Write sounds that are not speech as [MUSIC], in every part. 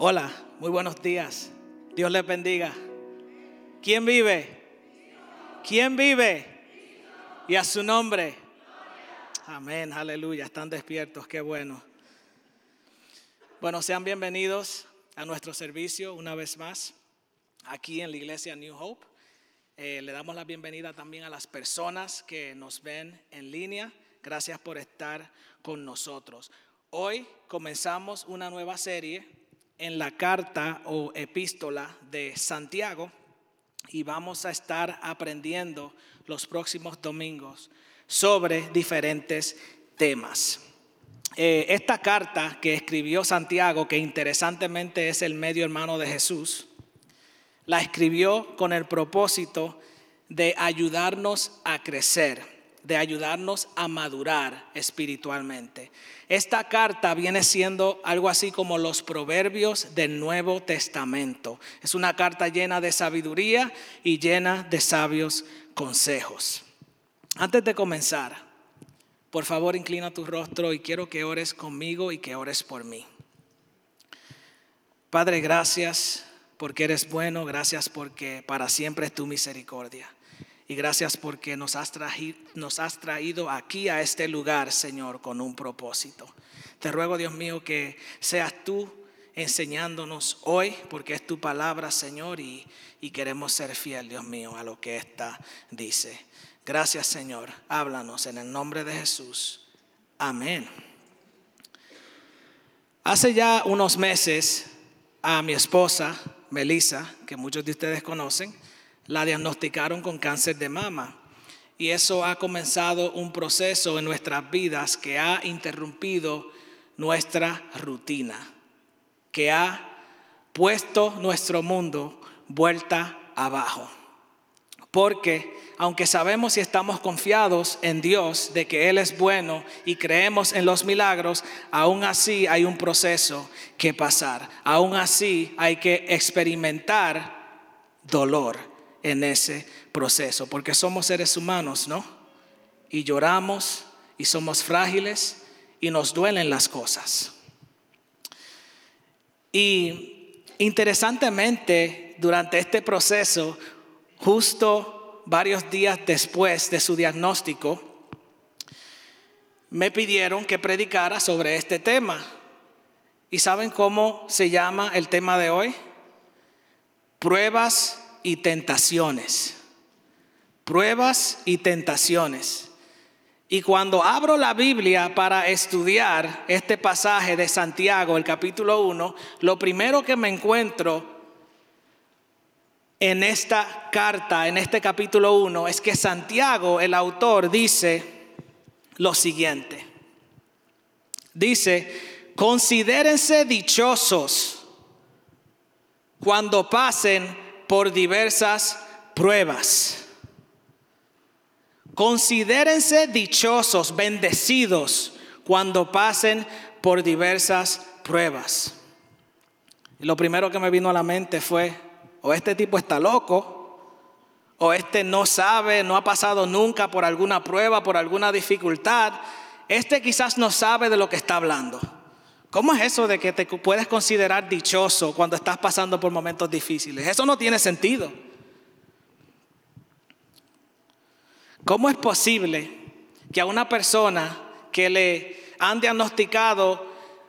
Hola, muy buenos días. Dios les bendiga. ¿Quién vive? ¿Quién vive? Y a su nombre. Amén, aleluya. Están despiertos, qué bueno. Bueno, sean bienvenidos a nuestro servicio una vez más aquí en la iglesia New Hope. Eh, le damos la bienvenida también a las personas que nos ven en línea. Gracias por estar con nosotros. Hoy comenzamos una nueva serie en la carta o epístola de Santiago y vamos a estar aprendiendo los próximos domingos sobre diferentes temas. Eh, esta carta que escribió Santiago, que interesantemente es el medio hermano de Jesús, la escribió con el propósito de ayudarnos a crecer, de ayudarnos a madurar espiritualmente. Esta carta viene siendo algo así como los proverbios del Nuevo Testamento. Es una carta llena de sabiduría y llena de sabios consejos. Antes de comenzar, por favor inclina tu rostro y quiero que ores conmigo y que ores por mí. Padre, gracias porque eres bueno, gracias porque para siempre es tu misericordia. Y gracias porque nos has, traído, aquí a este lugar, Señor, con un propósito. Te ruego, Dios mío, que seas tú enseñándonos hoy, porque es tu palabra, Señor, y, y queremos ser fiel, Dios mío, a lo que esta dice. Gracias, Señor. Háblanos en el nombre de Jesús. Amén. Hace ya unos meses a mi esposa, Melissa, que muchos de ustedes conocen, la diagnosticaron con cáncer de mama. Y eso ha comenzado un proceso en nuestras vidas que ha interrumpido nuestra rutina, que ha puesto nuestro mundo vuelta abajo. Porque aunque sabemos y estamos confiados en Dios de que Él es bueno y creemos en los milagros, aún así hay un proceso que pasar. Aún así hay que experimentar dolor en ese proceso, porque somos seres humanos, ¿no? Y lloramos y somos frágiles y nos duelen las cosas. Y interesantemente, durante este proceso, justo varios días después de su diagnóstico, me pidieron que predicara sobre este tema. ¿Y saben cómo se llama el tema de hoy? Pruebas y tentaciones. Pruebas y tentaciones. Y cuando abro la Biblia para estudiar este pasaje de Santiago, el capítulo 1, lo primero que me encuentro en esta carta, en este capítulo 1, es que Santiago, el autor, dice lo siguiente. Dice, considérense dichosos cuando pasen por diversas pruebas. Considérense dichosos, bendecidos cuando pasen por diversas pruebas. Lo primero que me vino a la mente fue, o este tipo está loco, o este no sabe, no ha pasado nunca por alguna prueba, por alguna dificultad. Este quizás no sabe de lo que está hablando. ¿Cómo es eso de que te puedes considerar dichoso cuando estás pasando por momentos difíciles? Eso no tiene sentido. ¿Cómo es posible que a una persona que le han diagnosticado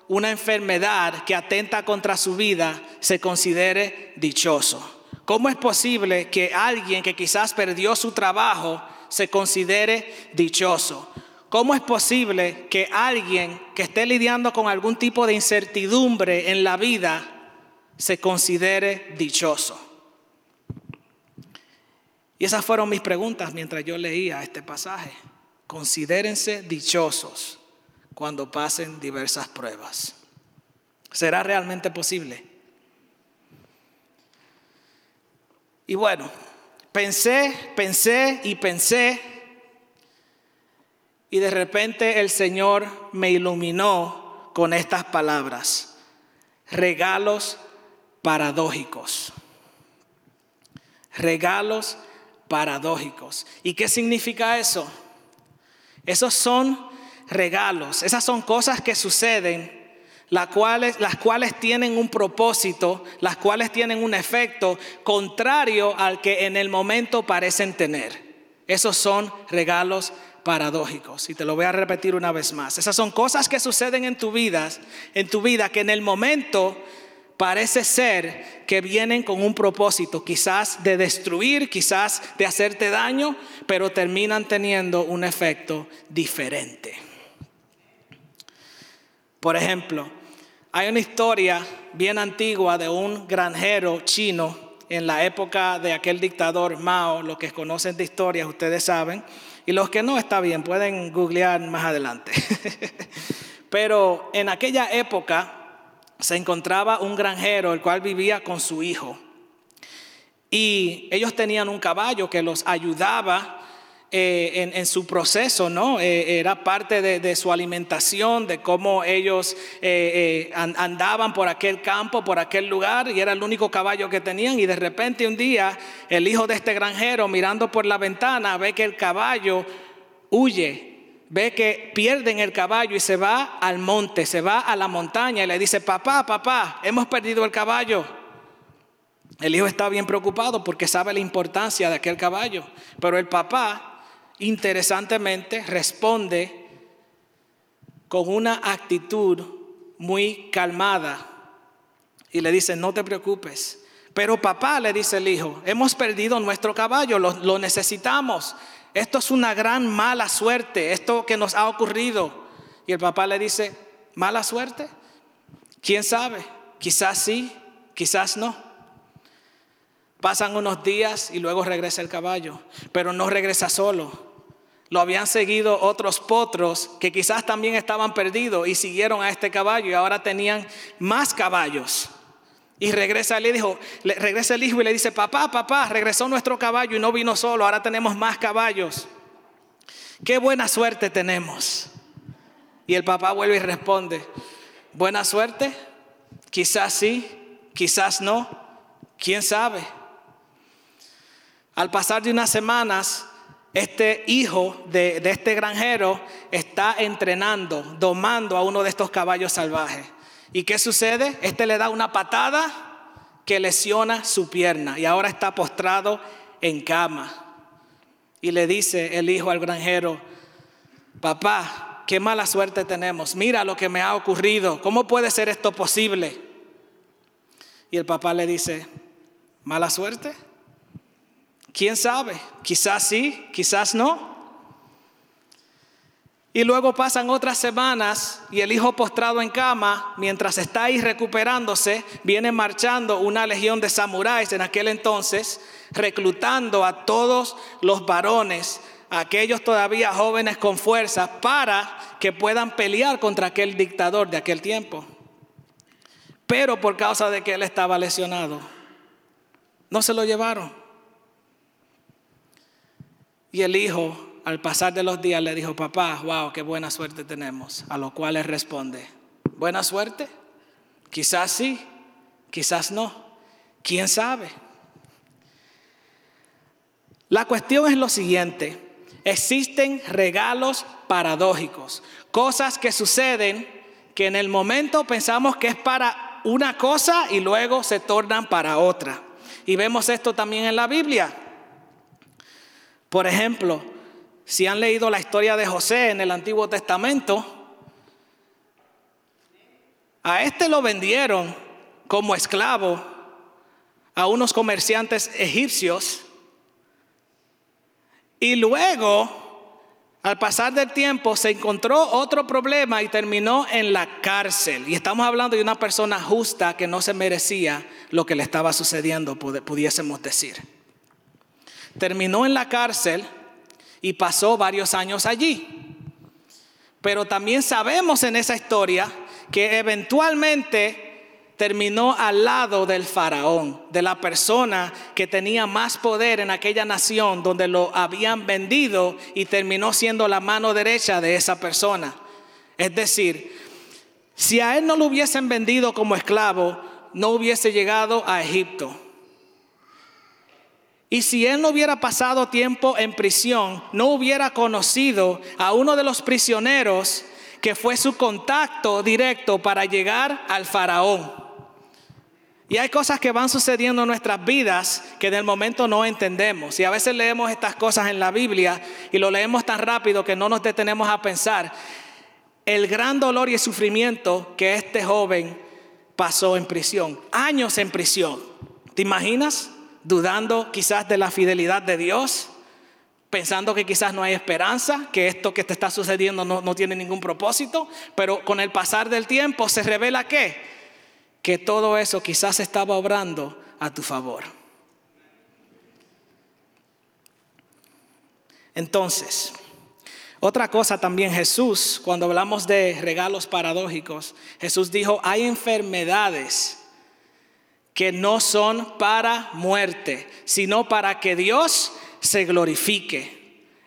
una enfermedad que atenta contra su vida se considere dichoso? ¿Cómo es posible que alguien que quizás perdió su trabajo se considere dichoso? ¿Cómo es posible que alguien que esté lidiando con algún tipo de incertidumbre en la vida se considere dichoso? Y esas fueron mis preguntas mientras yo leía este pasaje. Considérense dichosos cuando pasen diversas pruebas. ¿Será realmente posible? Y bueno, pensé, pensé y pensé y de repente el Señor me iluminó con estas palabras. Regalos paradójicos. Regalos paradójicos. ¿Y qué significa eso? Esos son regalos, esas son cosas que suceden las cuales, las cuales tienen un propósito, las cuales tienen un efecto contrario al que en el momento parecen tener. Esos son regalos paradójicos. Y te lo voy a repetir una vez más. Esas son cosas que suceden en tu vida, en tu vida que en el momento parece ser que vienen con un propósito, quizás de destruir, quizás de hacerte daño, pero terminan teniendo un efecto diferente. Por ejemplo, hay una historia bien antigua de un granjero chino en la época de aquel dictador Mao, los que conocen de historia, ustedes saben, y los que no está bien, pueden googlear más adelante. [LAUGHS] Pero en aquella época se encontraba un granjero, el cual vivía con su hijo. Y ellos tenían un caballo que los ayudaba eh, en, su proceso, ¿no? Eh, era parte de, su alimentación, de cómo ellos eh, andaban por aquel campo, por aquel lugar, y era el único caballo que tenían. Y de repente un día el hijo de este granjero, mirando por la ventana, ve que el caballo huye ve que pierden el caballo y se va al monte, se va a la montaña y le dice, papá, papá, hemos perdido el caballo. El hijo está bien preocupado porque sabe la importancia de aquel caballo, pero el papá, interesantemente, responde con una actitud muy calmada y le dice, no te preocupes. Pero papá, le dice el hijo, hemos perdido nuestro caballo, lo, necesitamos. Esto es una gran mala suerte, esto que nos ha ocurrido. Y el papá le dice, ¿mala suerte? ¿Quién sabe? Quizás sí, quizás no. Pasan unos días y luego regresa el caballo, pero no regresa solo. Lo habían seguido otros potros que quizás también estaban perdidos y siguieron a este caballo y ahora tenían más caballos. Y regresa el hijo, regresa el hijo y le dice, papá, papá, regresó nuestro caballo y no vino solo, ahora tenemos más caballos. Qué buena suerte tenemos. Y el papá vuelve y responde, buena suerte, quizás sí, quizás no, quién sabe. Al pasar de unas semanas, este hijo de, de este granjero está entrenando, domando a uno de estos caballos salvajes. ¿Y qué sucede? Este le da una patada que lesiona su pierna y ahora está postrado en cama. Y le dice el hijo al granjero, papá, qué mala suerte tenemos, mira lo que me ha ocurrido, ¿cómo puede ser esto posible? Y el papá le dice, ¿mala suerte? ¿Quién sabe? Quizás sí, quizás no. Y luego pasan otras semanas y el hijo postrado en cama, mientras está ahí recuperándose, viene marchando una legión de samuráis en aquel entonces, reclutando a todos los varones, aquellos todavía jóvenes con fuerza, para que puedan pelear contra aquel dictador de aquel tiempo. Pero por causa de que él estaba lesionado, no se lo llevaron. Y el hijo al pasar de los días le dijo, papá, wow, qué buena suerte tenemos. A lo cual él responde, ¿buena suerte? Quizás sí, quizás no. ¿Quién sabe? La cuestión es lo siguiente. Existen regalos paradójicos, cosas que suceden que en el momento pensamos que es para una cosa y luego se tornan para otra. Y vemos esto también en la Biblia. Por ejemplo, si han leído la historia de José en el Antiguo Testamento, a este lo vendieron como esclavo a unos comerciantes egipcios y luego, al pasar del tiempo, se encontró otro problema y terminó en la cárcel. Y estamos hablando de una persona justa que no se merecía lo que le estaba sucediendo, pudiésemos decir. Terminó en la cárcel y pasó varios años allí. Pero también sabemos en esa historia que eventualmente terminó al lado del faraón, de la persona que tenía más poder en aquella nación donde lo habían vendido y terminó siendo la mano derecha de esa persona. Es decir, si a él no lo hubiesen vendido como esclavo, no hubiese llegado a Egipto. Y si él no hubiera pasado tiempo en prisión, no hubiera conocido a uno de los prisioneros que fue su contacto directo para llegar al faraón. Y hay cosas que van sucediendo en nuestras vidas que en el momento no entendemos. Y a veces leemos estas cosas en la Biblia y lo leemos tan rápido que no nos detenemos a pensar el gran dolor y el sufrimiento que este joven pasó en prisión. Años en prisión. ¿Te imaginas? Dudando quizás de la fidelidad de Dios pensando que quizás no hay esperanza, que esto que te está sucediendo no, tiene ningún propósito, pero con el pasar del tiempo se revela que, que todo eso quizás estaba obrando a tu favor. Entonces, otra cosa también Jesús, cuando hablamos de regalos paradójicos, Jesús dijo, hay enfermedades que no son para muerte, sino para que Dios se glorifique.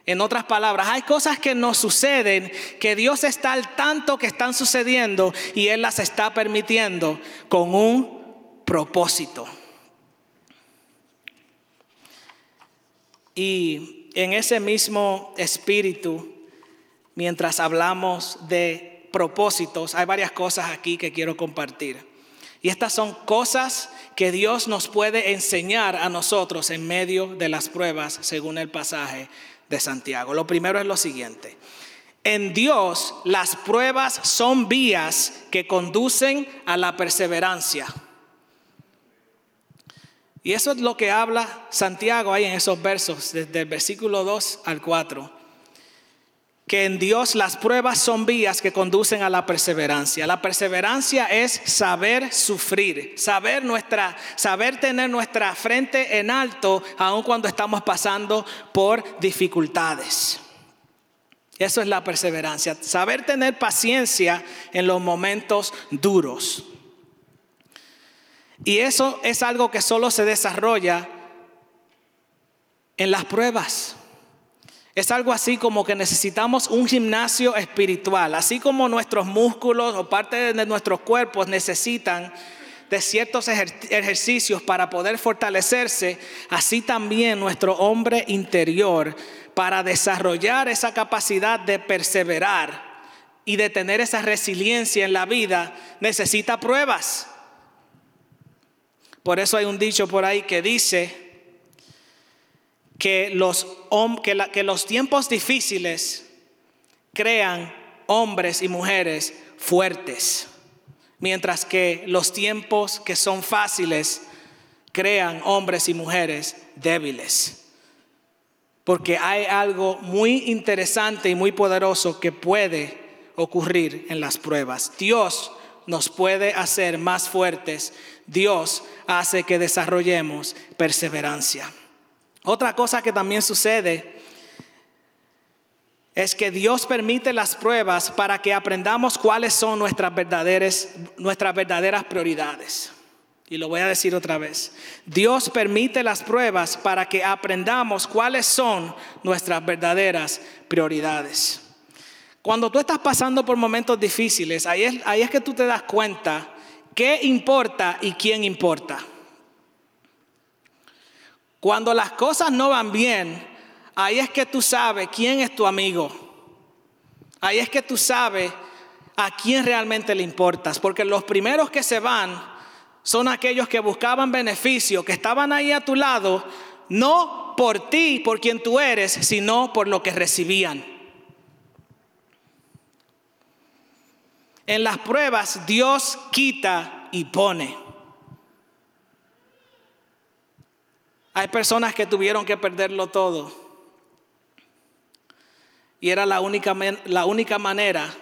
En otras palabras, hay cosas que nos suceden que Dios está al tanto que están sucediendo y Él las está permitiendo con un propósito. Y en ese mismo espíritu, mientras hablamos de propósitos, hay varias cosas aquí que quiero compartir. Y estas son cosas que Dios nos puede enseñar a nosotros en medio de las pruebas, según el pasaje de Santiago. Lo primero es lo siguiente. En Dios las pruebas son vías que conducen a la perseverancia. Y eso es lo que habla Santiago ahí en esos versos, desde el versículo 2 al 4 que en Dios las pruebas son vías que conducen a la perseverancia. La perseverancia es saber sufrir, saber nuestra saber tener nuestra frente en alto aun cuando estamos pasando por dificultades. Eso es la perseverancia, saber tener paciencia en los momentos duros. Y eso es algo que solo se desarrolla en las pruebas. Es algo así como que necesitamos un gimnasio espiritual, así como nuestros músculos o parte de nuestros cuerpos necesitan de ciertos ejercicios para poder fortalecerse, así también nuestro hombre interior para desarrollar esa capacidad de perseverar y de tener esa resiliencia en la vida necesita pruebas. Por eso hay un dicho por ahí que dice, que los, que, los tiempos difíciles crean hombres y mujeres fuertes, mientras que los tiempos que son fáciles crean hombres y mujeres débiles. Porque hay algo muy interesante y muy poderoso que puede ocurrir en las pruebas. Dios nos puede hacer más fuertes. Dios hace que desarrollemos perseverancia. Otra cosa que también sucede es que Dios permite las pruebas para que aprendamos cuáles son nuestras verdaderas, nuestras verdaderas prioridades. Y lo voy a decir otra vez. Dios permite las pruebas para que aprendamos cuáles son nuestras verdaderas prioridades. Cuando tú estás pasando por momentos difíciles, ahí es, ahí es que tú te das cuenta qué importa y quién importa. Cuando las cosas no van bien, ahí es que tú sabes quién es tu amigo. Ahí es que tú sabes a quién realmente le importas. Porque los primeros que se van son aquellos que buscaban beneficio, que estaban ahí a tu lado, no por ti, por quien tú eres, sino por lo que recibían. En las pruebas Dios quita y pone. Hay personas que tuvieron que perderlo todo. Y era la única, la única manera,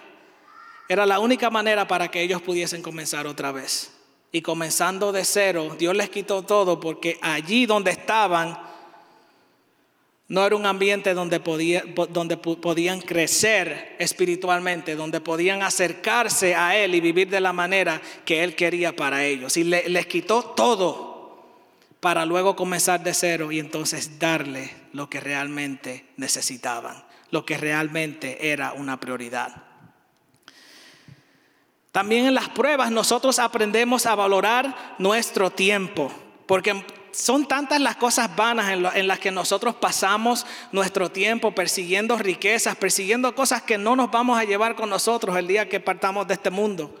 era la única manera para que ellos pudiesen comenzar otra vez. Y comenzando de cero, Dios les quitó todo porque allí donde estaban no era un ambiente donde, podía, donde podían crecer espiritualmente, donde podían acercarse a Él y vivir de la manera que Él quería para ellos. Y les quitó todo para luego comenzar de cero y entonces darle lo que realmente necesitaban, lo que realmente era una prioridad. También en las pruebas nosotros aprendemos a valorar nuestro tiempo, porque son tantas las cosas vanas en, en, las que nosotros pasamos nuestro tiempo persiguiendo riquezas, persiguiendo cosas que no nos vamos a llevar con nosotros el día que partamos de este mundo.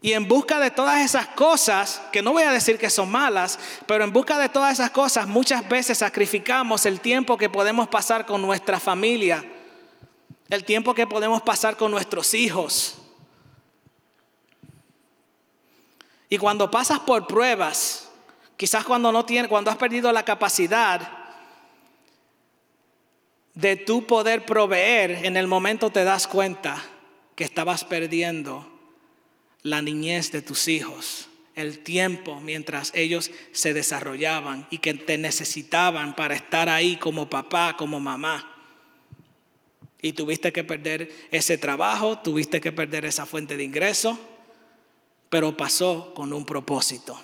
Y en busca de todas esas cosas, que no voy a decir que son malas, pero en busca de todas esas cosas muchas veces sacrificamos el tiempo que podemos pasar con nuestra familia, el tiempo que podemos pasar con nuestros hijos. Y cuando pasas por pruebas, quizás cuando no tienes, cuando has perdido la capacidad de tu poder proveer, en el momento te das cuenta que estabas perdiendo la niñez de tus hijos, el tiempo mientras ellos se desarrollaban y que te necesitaban para estar ahí como papá, como mamá. Y tuviste que perder ese trabajo, tuviste que perder esa fuente de ingreso, pero pasó con un propósito.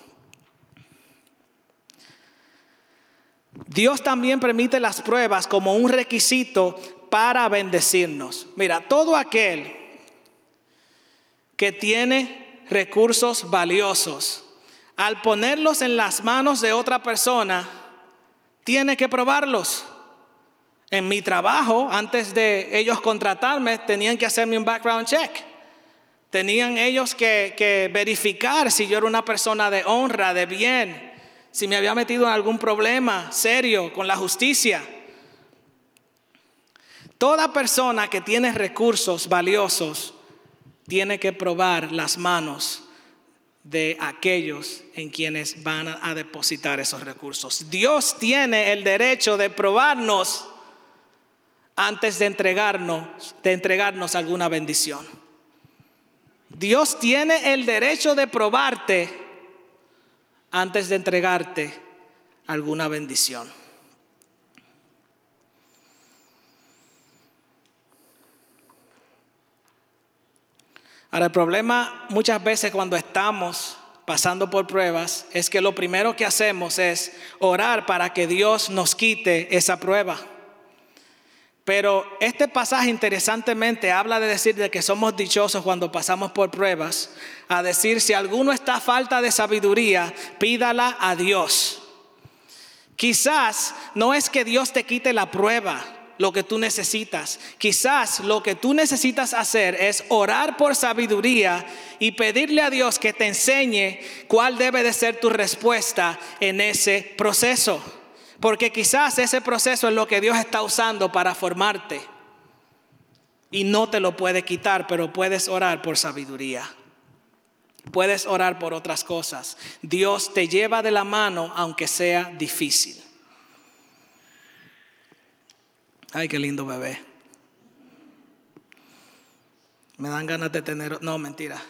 Dios también permite las pruebas como un requisito para bendecirnos. Mira, todo aquel que tiene recursos valiosos, al ponerlos en las manos de otra persona, tiene que probarlos. En mi trabajo, antes de ellos contratarme, tenían que hacerme un background check. Tenían ellos que, que, verificar si yo era una persona de honra, de bien, si me había metido en algún problema serio con la justicia. Toda persona que tiene recursos valiosos tiene que probar las manos de aquellos en quienes van a depositar esos recursos. Dios tiene el derecho de probarnos antes de entregarnos, de entregarnos alguna bendición. Dios tiene el derecho de probarte antes de entregarte alguna bendición. Ahora, el problema muchas veces cuando estamos pasando por pruebas es que lo primero que hacemos es orar para que Dios nos quite esa prueba. Pero este pasaje interesantemente habla de decir de que somos dichosos cuando pasamos por pruebas, a decir si alguno está a falta de sabiduría, pídala a Dios. Quizás no es que Dios te quite la prueba, lo que tú necesitas. Quizás lo que tú necesitas hacer es orar por sabiduría y pedirle a Dios que te enseñe cuál debe de ser tu respuesta en ese proceso. Porque quizás ese proceso es lo que Dios está usando para formarte. Y no te lo puede quitar, pero puedes orar por sabiduría. Puedes orar por otras cosas. Dios te lleva de la mano aunque sea difícil. Ay, qué lindo bebé. Me dan ganas de tener... No, mentira.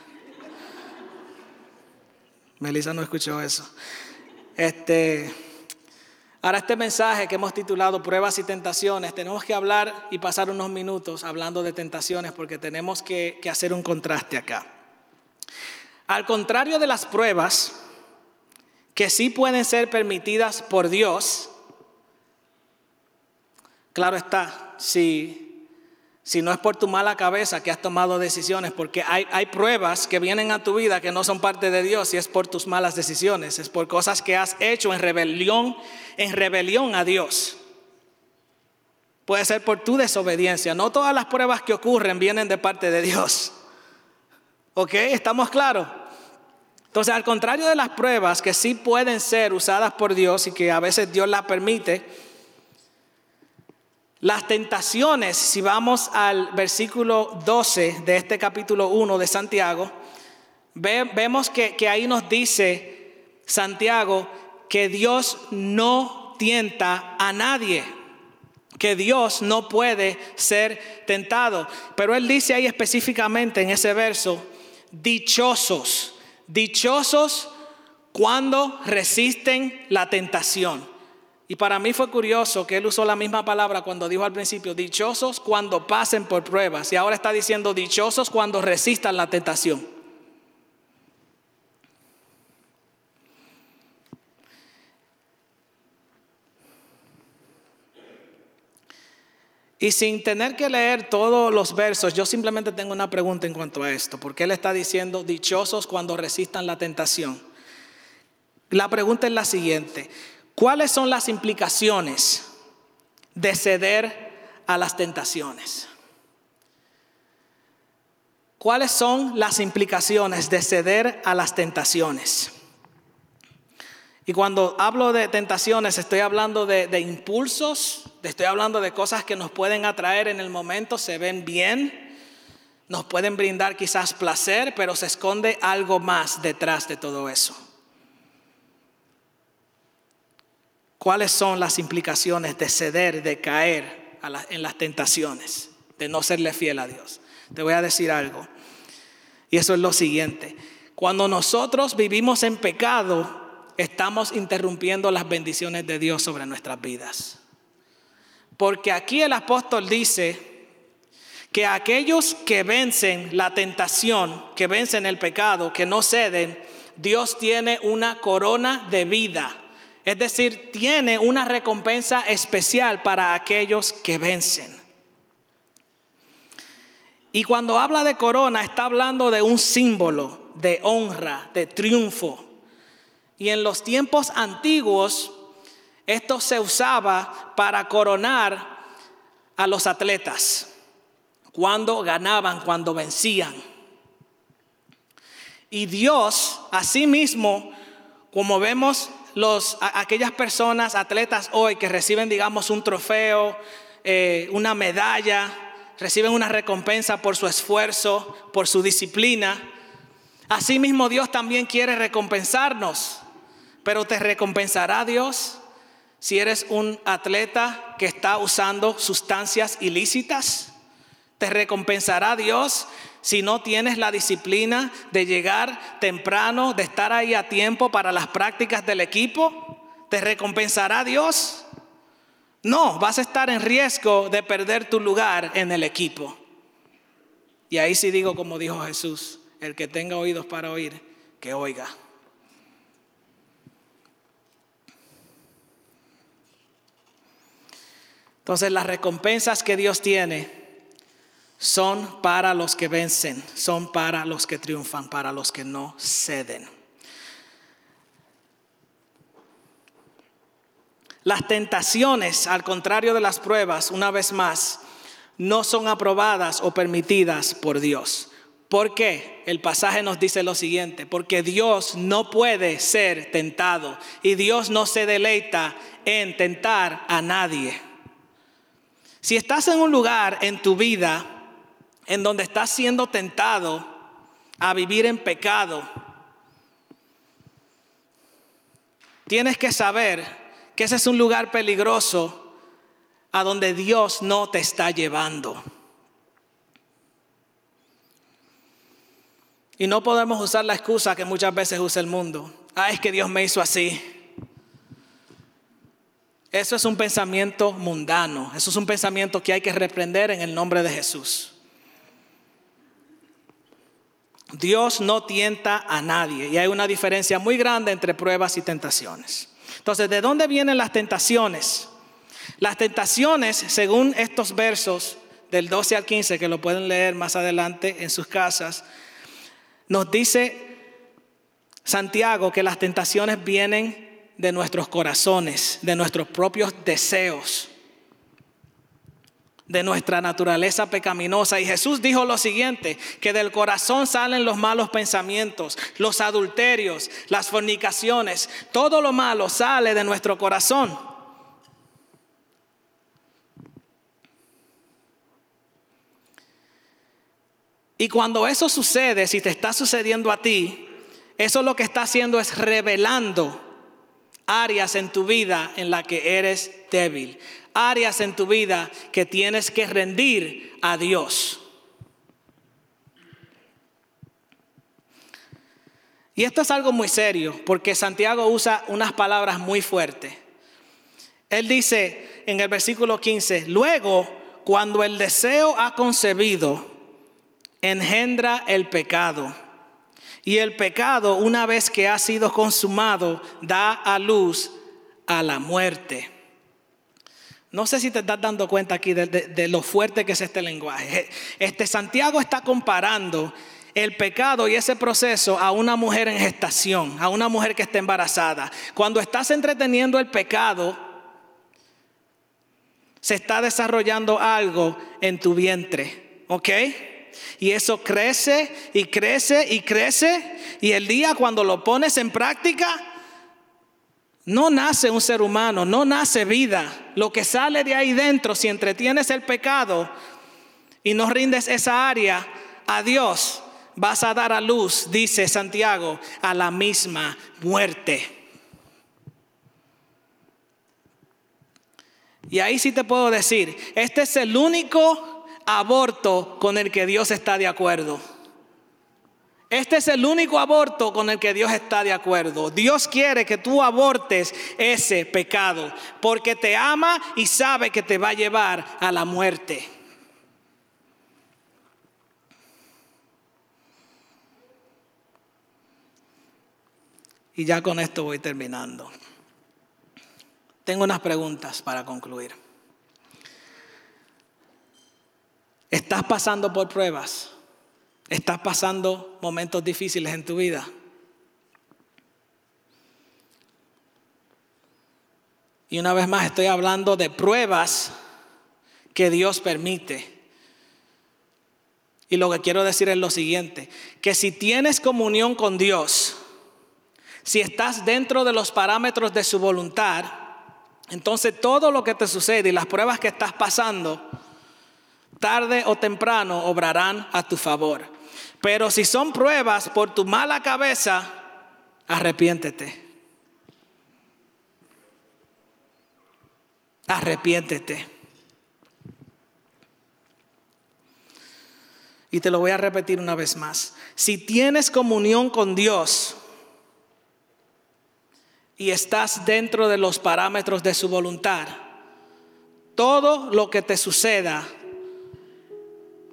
Melissa no escuchó eso. Este, ahora este mensaje que hemos titulado Pruebas y Tentaciones, tenemos que hablar y pasar unos minutos hablando de tentaciones porque tenemos que, que hacer un contraste acá. Al contrario de las pruebas, que sí pueden ser permitidas por Dios, Claro está, si, si no es por tu mala cabeza que has tomado decisiones, porque hay, hay pruebas que vienen a tu vida que no son parte de Dios y es por tus malas decisiones, es por cosas que has hecho en rebelión, en rebelión a Dios. Puede ser por tu desobediencia. No todas las pruebas que ocurren vienen de parte de Dios. ¿Ok? ¿Estamos claros? Entonces, al contrario de las pruebas que sí pueden ser usadas por Dios y que a veces Dios las permite, las tentaciones, si vamos al versículo 12 de este capítulo 1 de Santiago, vemos que, que ahí nos dice Santiago que Dios no tienta a nadie que Dios no puede ser tentado. Pero él dice ahí específicamente en ese verso, dichosos, dichosos cuando resisten la tentación. Y para mí fue curioso que él usó la misma palabra cuando dijo al principio, dichosos cuando pasen por pruebas. Y ahora está diciendo, dichosos cuando resistan la tentación. Y sin tener que leer todos los versos, yo simplemente tengo una pregunta en cuanto a esto. Porque él está diciendo, dichosos cuando resistan la tentación. La pregunta es la siguiente. ¿Cuáles son las implicaciones de ceder a las tentaciones? ¿Cuáles son las implicaciones de ceder a las tentaciones? Y cuando hablo de tentaciones, estoy hablando de, impulsos, estoy hablando de cosas que nos pueden atraer en el momento, se ven bien, nos pueden brindar quizás placer, pero se esconde algo más detrás de todo eso. ¿Cuáles son las implicaciones de ceder, de caer en las tentaciones, de no serle fiel a Dios? Te voy a decir algo. Y eso es lo siguiente. Cuando nosotros vivimos en pecado, estamos interrumpiendo las bendiciones de Dios sobre nuestras vidas. Porque aquí el apóstol dice que aquellos que vencen la tentación, que vencen el pecado, que no ceden, Dios tiene una corona de vida. Es decir, tiene una recompensa especial para aquellos que vencen. Y cuando habla de corona está hablando de un símbolo de honra, de triunfo. Y en los tiempos antiguos esto se usaba para coronar a los atletas cuando ganaban, cuando vencían. Y Dios, asimismo, como vemos los, aquellas personas, atletas hoy que reciben, digamos, un trofeo, eh, una medalla, reciben una recompensa por su esfuerzo, por su disciplina. Asimismo Dios también quiere recompensarnos, pero te recompensará Dios si eres un atleta que está usando sustancias ilícitas. Te recompensará Dios si no tienes la disciplina de llegar temprano, de estar ahí a tiempo para las prácticas del equipo. Te recompensará Dios no, vas a estar en riesgo de perder tu lugar en el equipo. Y ahí sí digo como dijo Jesús, el que tenga oídos para oír, que oiga. Entonces las recompensas que Dios tiene son para los que vencen, son para los que triunfan, para los que no ceden. Las tentaciones, al contrario de las pruebas, una vez más, no son aprobadas o permitidas por Dios. ¿Por qué? El pasaje nos dice lo siguiente, porque Dios no puede ser tentado y Dios no se deleita en tentar a nadie. Si estás en un lugar en tu vida en donde estás siendo tentado a vivir en pecado, tienes que saber que ese es un lugar peligroso a donde Dios no te está llevando. Y no podemos usar la excusa que muchas veces usa el mundo. Ah, es que Dios me hizo así. Eso es un pensamiento mundano. Eso es un pensamiento que hay que reprender en el nombre de Jesús. Dios no tienta a nadie y hay una diferencia muy grande entre pruebas y tentaciones. Entonces, ¿de dónde vienen las tentaciones? Las tentaciones, según estos versos del 12 al 15, que lo pueden leer más adelante en sus casas, nos dice Santiago que las tentaciones vienen de nuestros corazones, de nuestros propios deseos de nuestra naturaleza pecaminosa. Y Jesús dijo lo siguiente, que del corazón salen los malos pensamientos, los adulterios, las fornicaciones, todo lo malo sale de nuestro corazón. Y cuando eso sucede, si te está sucediendo a ti, eso lo que está haciendo es revelando áreas en tu vida en la que eres débil, áreas en tu vida que tienes que rendir a Dios. Y esto es algo muy serio, porque Santiago usa unas palabras muy fuertes. Él dice en el versículo 15, luego, cuando el deseo ha concebido, engendra el pecado. Y el pecado, una vez que ha sido consumado, da a luz a la muerte. No sé si te estás dando cuenta aquí de, lo fuerte que es este lenguaje. Este Santiago está comparando el pecado y ese proceso a una mujer en gestación, a una mujer que está embarazada. Cuando estás entreteniendo el pecado, se está desarrollando algo en tu vientre, ¿ok? Y eso crece y crece y crece. Y el día cuando lo pones en práctica, no nace un ser humano, no nace vida. Lo que sale de ahí dentro, si entretienes el pecado y no rindes esa área a Dios, vas a dar a luz, dice Santiago, a la misma muerte. Y ahí sí te puedo decir, este es el único aborto con el que Dios está de acuerdo. Este es el único aborto con el que Dios está de acuerdo. Dios quiere que tú abortes ese pecado porque te ama y sabe que te va a llevar a la muerte. Y ya con esto voy terminando. Tengo unas preguntas para concluir. ¿Estás pasando por pruebas? ¿Estás pasando momentos difíciles en tu vida? Y una vez más estoy hablando de pruebas que Dios permite. Y lo que quiero decir es lo siguiente, que si tienes comunión con Dios, si estás dentro de los parámetros de su voluntad, entonces todo lo que te sucede y las pruebas que estás pasando, tarde o temprano obrarán a tu favor. Pero si son pruebas por tu mala cabeza, arrepiéntete. Arrepiéntete. Y te lo voy a repetir una vez más. Si tienes comunión con Dios, y estás dentro de los parámetros de su voluntad, todo lo que te suceda,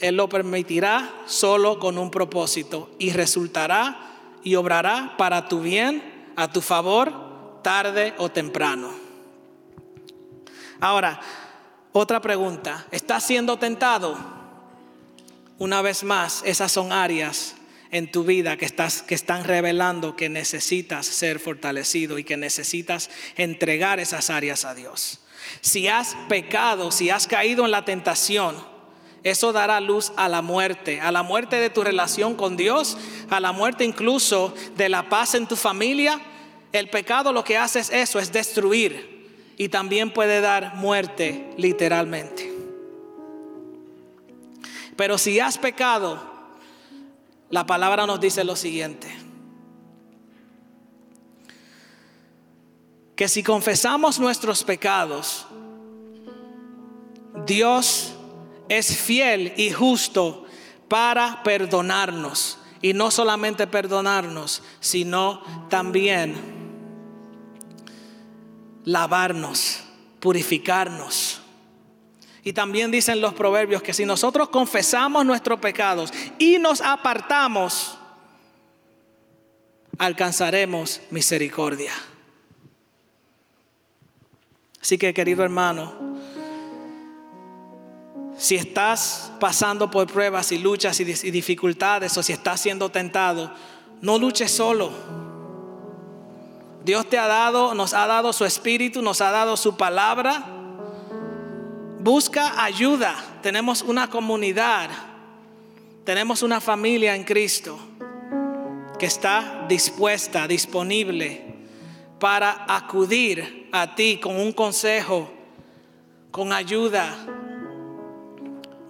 Él lo permitirá solo con un propósito y resultará y obrará para tu bien, a tu favor, tarde o temprano. Ahora, otra pregunta, ¿estás siendo tentado? Una vez más, esas son áreas en tu vida que, estás, que están revelando que necesitas ser fortalecido y que necesitas entregar esas áreas a Dios. Si has pecado, si has caído en la tentación, eso dará luz a la muerte, a la muerte de tu relación con Dios, a la muerte incluso de la paz en tu familia. El pecado lo que hace es eso, es destruir y también puede dar muerte literalmente. Pero si has pecado, la palabra nos dice lo siguiente. Que si confesamos nuestros pecados, Dios es fiel y justo para perdonarnos. Y no solamente perdonarnos, sino también lavarnos, purificarnos. Y también dicen los proverbios que si nosotros confesamos nuestros pecados y nos apartamos, alcanzaremos misericordia. Así que querido hermano, si estás pasando por pruebas y luchas y dificultades o si estás siendo tentado, no luches solo. Dios te ha dado, nos ha dado su espíritu, nos ha dado su palabra Busca ayuda. Tenemos una comunidad. Tenemos una familia en Cristo que está dispuesta, disponible para acudir a ti con un consejo, con ayuda.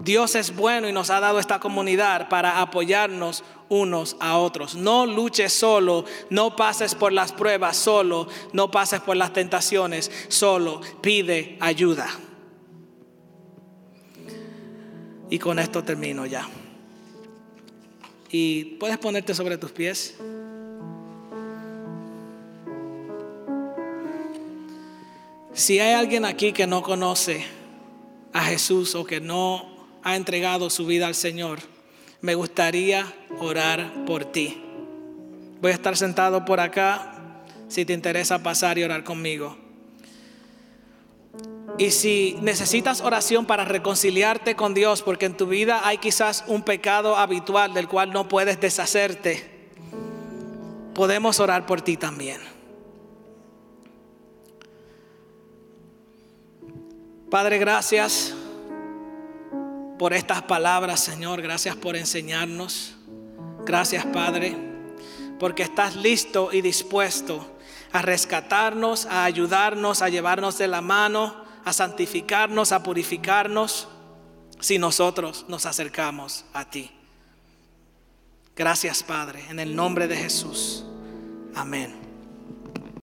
Dios es bueno y nos ha dado esta comunidad para apoyarnos unos a otros. No luches solo, no pases por las pruebas solo, no pases por las tentaciones solo, pide ayuda. Y con esto termino ya. Y puedes ponerte sobre tus pies. Si hay alguien aquí que no conoce a Jesús o que no ha entregado su vida al Señor, me gustaría orar por ti. Voy a estar sentado por acá si te interesa pasar y orar conmigo. Y si necesitas oración para reconciliarte con Dios, porque en tu vida hay quizás un pecado habitual del cual no puedes deshacerte, podemos orar por ti también. Padre, gracias por estas palabras, Señor. Gracias por enseñarnos. Gracias, Padre, porque estás listo y dispuesto a rescatarnos, a ayudarnos, a llevarnos de la mano, a santificarnos, a purificarnos, si nosotros nos acercamos a ti. Gracias, Padre, en el nombre de Jesús. Amén.